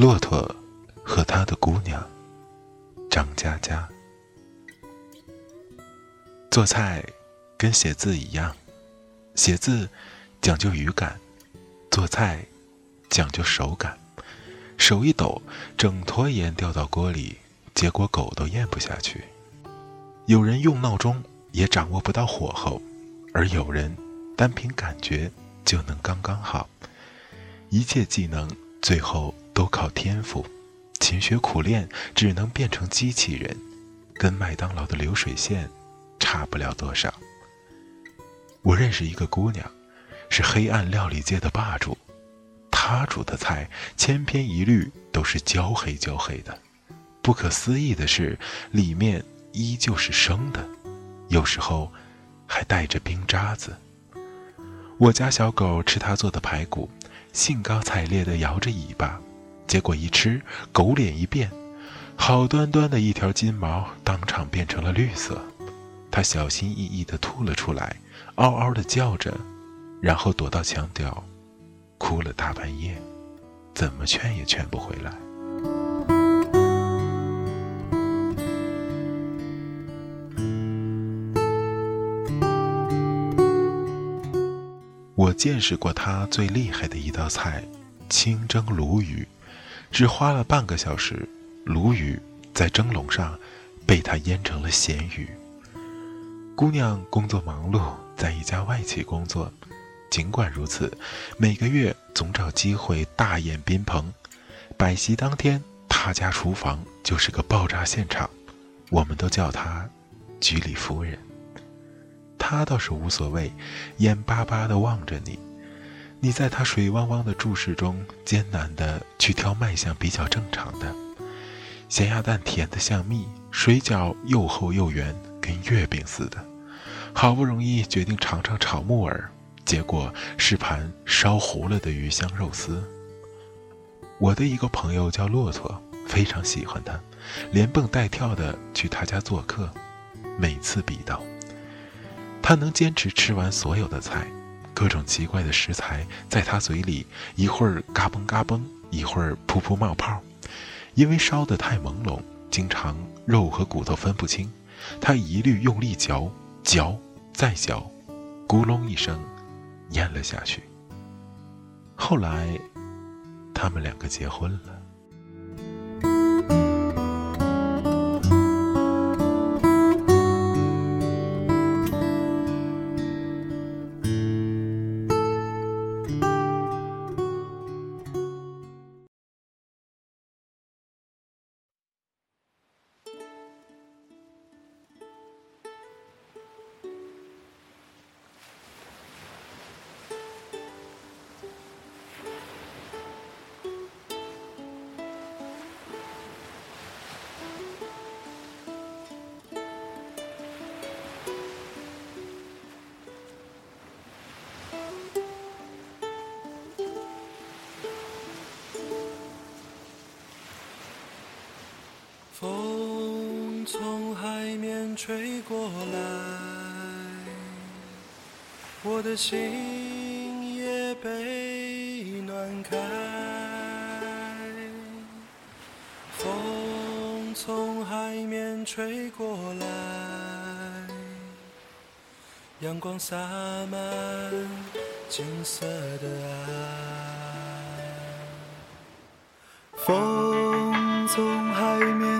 骆驼和他的姑娘张佳佳。做菜跟写字一样，写字讲究语感，做菜讲究手感。手一抖，整坨盐掉到锅里，结果狗都咽不下去。有人用闹钟也掌握不到火候，而有人单凭感觉就能刚刚好。一切技能最后。都靠天赋，勤学苦练只能变成机器人，跟麦当劳的流水线差不了多少。我认识一个姑娘，是黑暗料理界的霸主，她煮的菜千篇一律都是焦黑焦黑的。不可思议的是，里面依旧是生的，有时候还带着冰渣子。我家小狗吃她做的排骨，兴高采烈地摇着尾巴。结果一吃，狗脸一变，好端端的一条金毛当场变成了绿色。它小心翼翼地吐了出来，嗷嗷地叫着，然后躲到墙角，哭了大半夜，怎么劝也劝不回来。我见识过他最厉害的一道菜——清蒸鲈鱼。只花了半个小时，鲈鱼在蒸笼上被他腌成了咸鱼。姑娘工作忙碌，在一家外企工作，尽管如此，每个月总找机会大宴宾朋。摆席当天，他家厨房就是个爆炸现场，我们都叫她“居里夫人”。他倒是无所谓，眼巴巴地望着你。你在他水汪汪的注视中，艰难地去挑卖相比较正常的咸鸭蛋，甜得像蜜；水饺又厚又圆，跟月饼似的。好不容易决定尝尝炒木耳，结果是盘烧糊了的鱼香肉丝。我的一个朋友叫骆驼，非常喜欢他，连蹦带跳的去他家做客，每次必到。他能坚持吃完所有的菜。各种奇怪的食材在他嘴里，一会儿嘎嘣嘎嘣，一会儿噗噗冒泡。因为烧得太朦胧，经常肉和骨头分不清，他一律用力嚼，嚼再嚼，咕隆一声，咽了下去。后来，他们两个结婚了。风从海面吹过来，我的心也被暖开。风。从海面吹过来，阳光洒满金色的爱。风从海面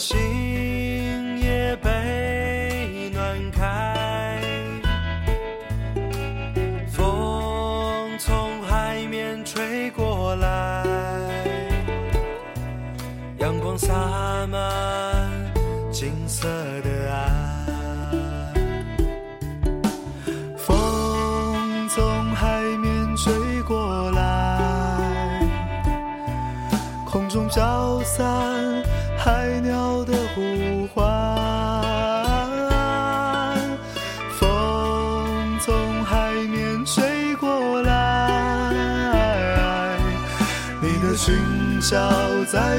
心。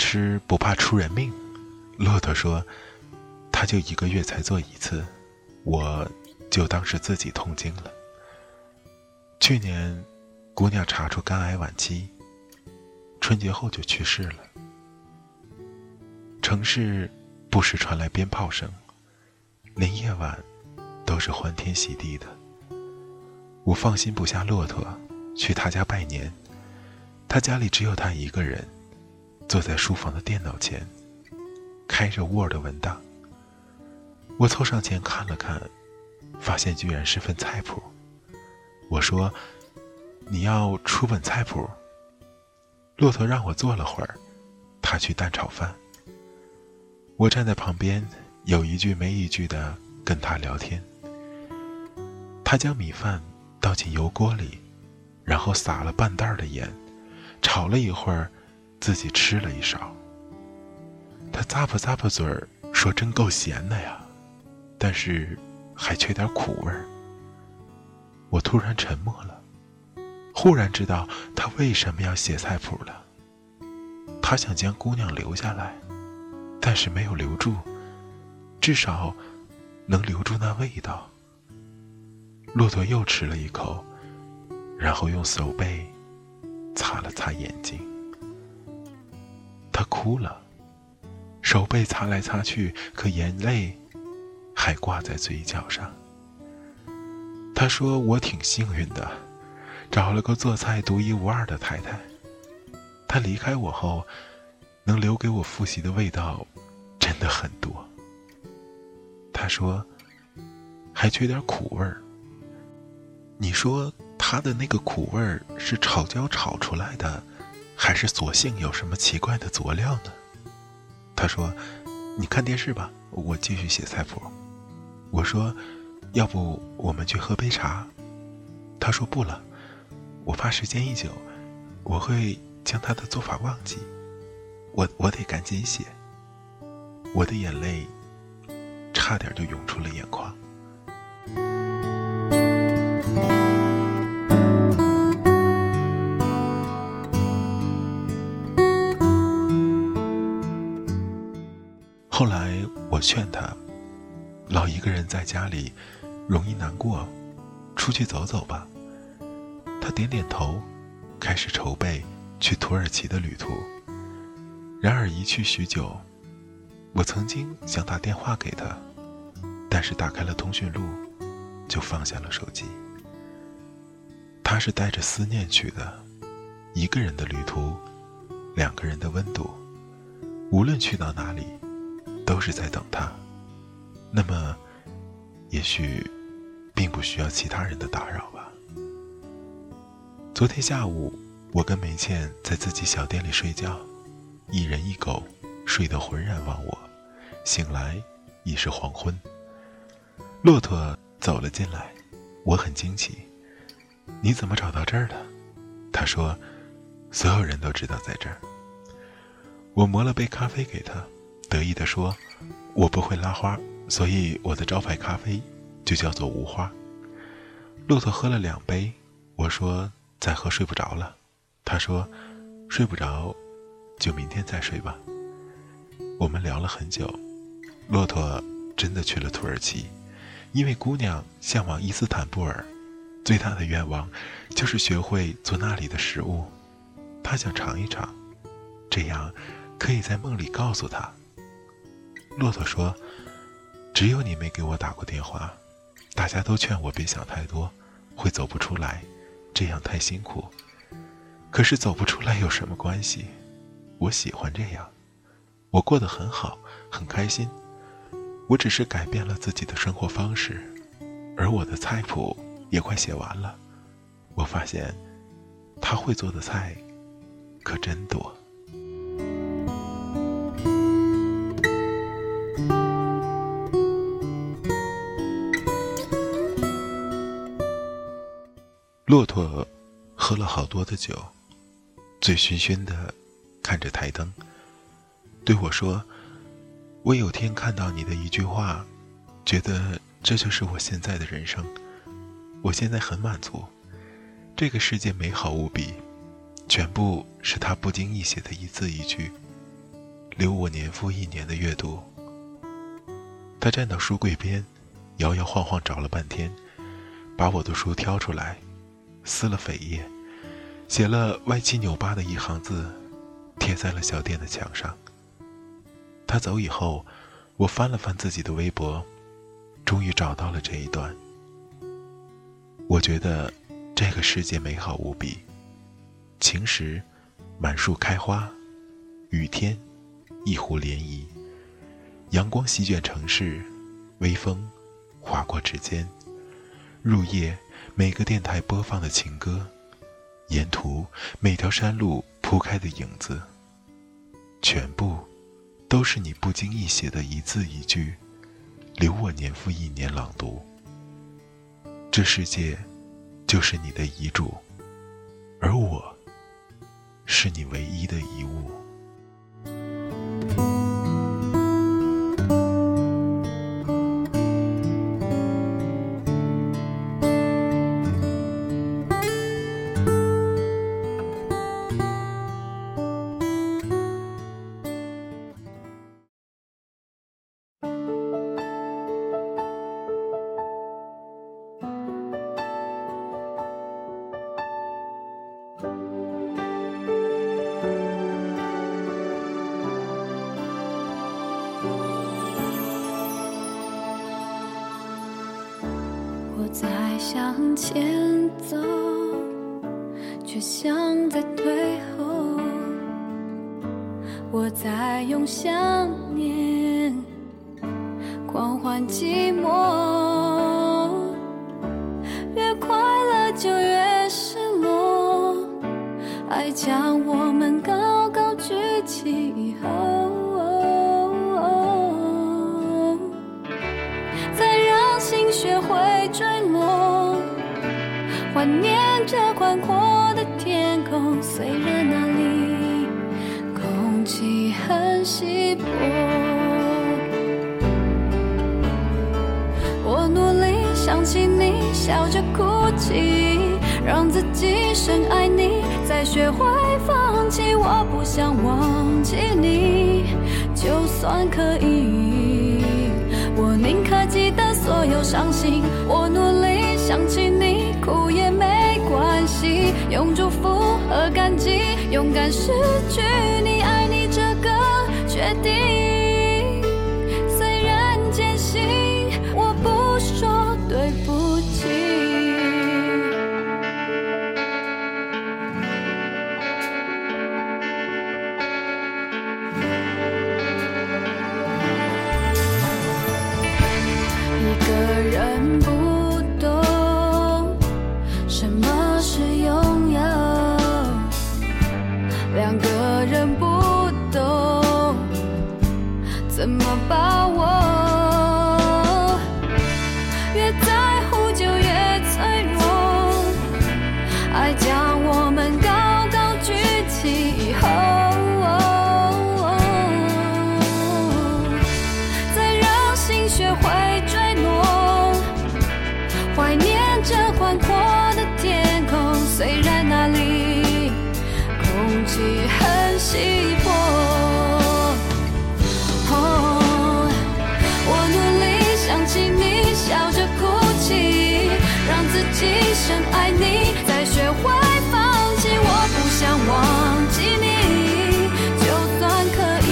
吃不怕出人命？”骆驼说：“他就一个月才做一次，我就当是自己痛经了。去年，姑娘查出肝癌晚期，春节后就去世了。城市不时传来鞭炮声，连夜晚都是欢天喜地的。我放心不下骆驼，去他家拜年。”他家里只有他一个人，坐在书房的电脑前，开着 Word 文档。我凑上前看了看，发现居然是份菜谱。我说：“你要出本菜谱？”骆驼让我坐了会儿，他去蛋炒饭。我站在旁边，有一句没一句的跟他聊天。他将米饭倒进油锅里，然后撒了半袋的盐。炒了一会儿，自己吃了一勺。他咂巴咂巴嘴儿，说：“真够咸的呀，但是还缺点苦味儿。”我突然沉默了，忽然知道他为什么要写菜谱了。他他想将姑娘留下来，但是没有留住，至少能留住那味道。骆驼又吃了一口，然后用手背擦了擦眼睛。哭了，手背擦来擦去，可眼泪还挂在嘴角上。他说：“我挺幸运的，找了个做菜独一无二的太太。她离开我后，能留给我复习的味道真的很多。”他说：“还缺点苦味儿。”你说他的那个苦味儿是炒椒炒出来的，还是索性有什么奇怪的佐料呢？他说：“你看电视吧，我继续写菜谱。”我说：“要不我们去喝杯茶？”他说：“不了，我怕时间一久，我会将他的做法忘记。我我得赶紧写。”我的眼泪差点就涌出了眼眶。后来我劝他，老一个人在家里容易难过，出去走走吧。他点点头，开始筹备去土耳其的旅途。然而一去许久，我曾经想打电话给他，但是打开了通讯录，就放下了手机。他是带着思念去的，一个人的旅途，两个人的温度，无论去到哪里。都是在等他，那么，也许，并不需要其他人的打扰吧。昨天下午，我跟梅倩在自己小店里睡觉，一人一狗，睡得浑然忘我，醒来已是黄昏。骆驼走了进来，我很惊奇，你怎么找到这儿的？他说，所有人都知道在这儿。我磨了杯咖啡给他。得意地说：“我不会拉花，所以我的招牌咖啡就叫做无花。”骆驼喝了两杯，我说：“再喝睡不着了。”他说：“睡不着，就明天再睡吧。”我们聊了很久。骆驼真的去了土耳其，因为姑娘向往伊斯坦布尔，最大的愿望就是学会做那里的食物。他想尝一尝，这样可以在梦里告诉他。骆驼说：“只有你没给我打过电话，大家都劝我别想太多，会走不出来，这样太辛苦。可是走不出来有什么关系？我喜欢这样，我过得很好，很开心。我只是改变了自己的生活方式，而我的菜谱也快写完了。我发现，他会做的菜，可真多。”骆驼喝了好多的酒，醉醺醺的看着台灯，对我说：“我有天看到你的一句话，觉得这就是我现在的人生。我现在很满足，这个世界美好无比，全部是他不经意写的一字一句，留我年复一年的阅读。”他站到书柜边，摇摇晃晃找了半天，把我的书挑出来。撕了扉页，写了歪七扭八的一行字，贴在了小店的墙上。他走以后，我翻了翻自己的微博，终于找到了这一段。我觉得这个世界美好无比，晴时满树开花，雨天一湖涟漪，阳光席卷城市，微风划过指尖，入夜。每个电台播放的情歌，沿途每条山路铺开的影子，全部都是你不经意写的一字一句，留我年复一年朗读。这世界就是你的遗嘱，而我是你唯一的遗物。向前走，却像在退后。我在用想念狂欢寂寞，越快乐就越失落。爱将我们高高举起以后，怀念着宽阔的天空。虽然那里空气很稀薄，我努力想起你，笑着哭泣。让自己深爱你，再学会放弃。我不想忘记你，就算可以，我宁可记得所有伤心。我努力想起你，哭也没关系。用祝福和感激，勇敢失去你，爱你这个决定。我努力想起你，笑着哭泣，让自己深爱你，再学会放弃。我不想忘记你，就算可以。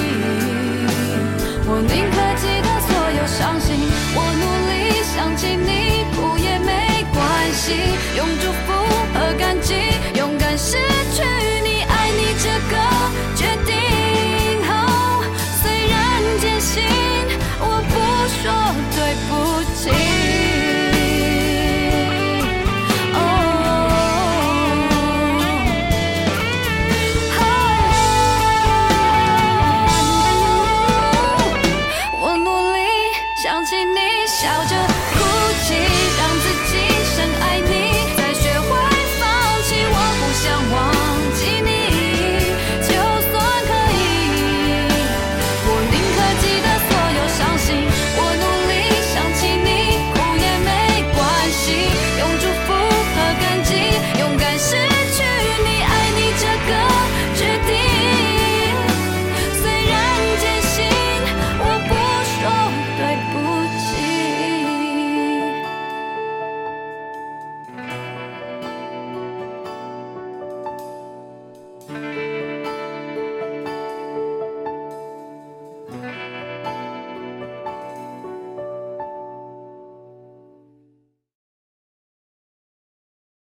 我宁可记得所有伤心，我努力想起你，哭也没关系。用祝福和感激，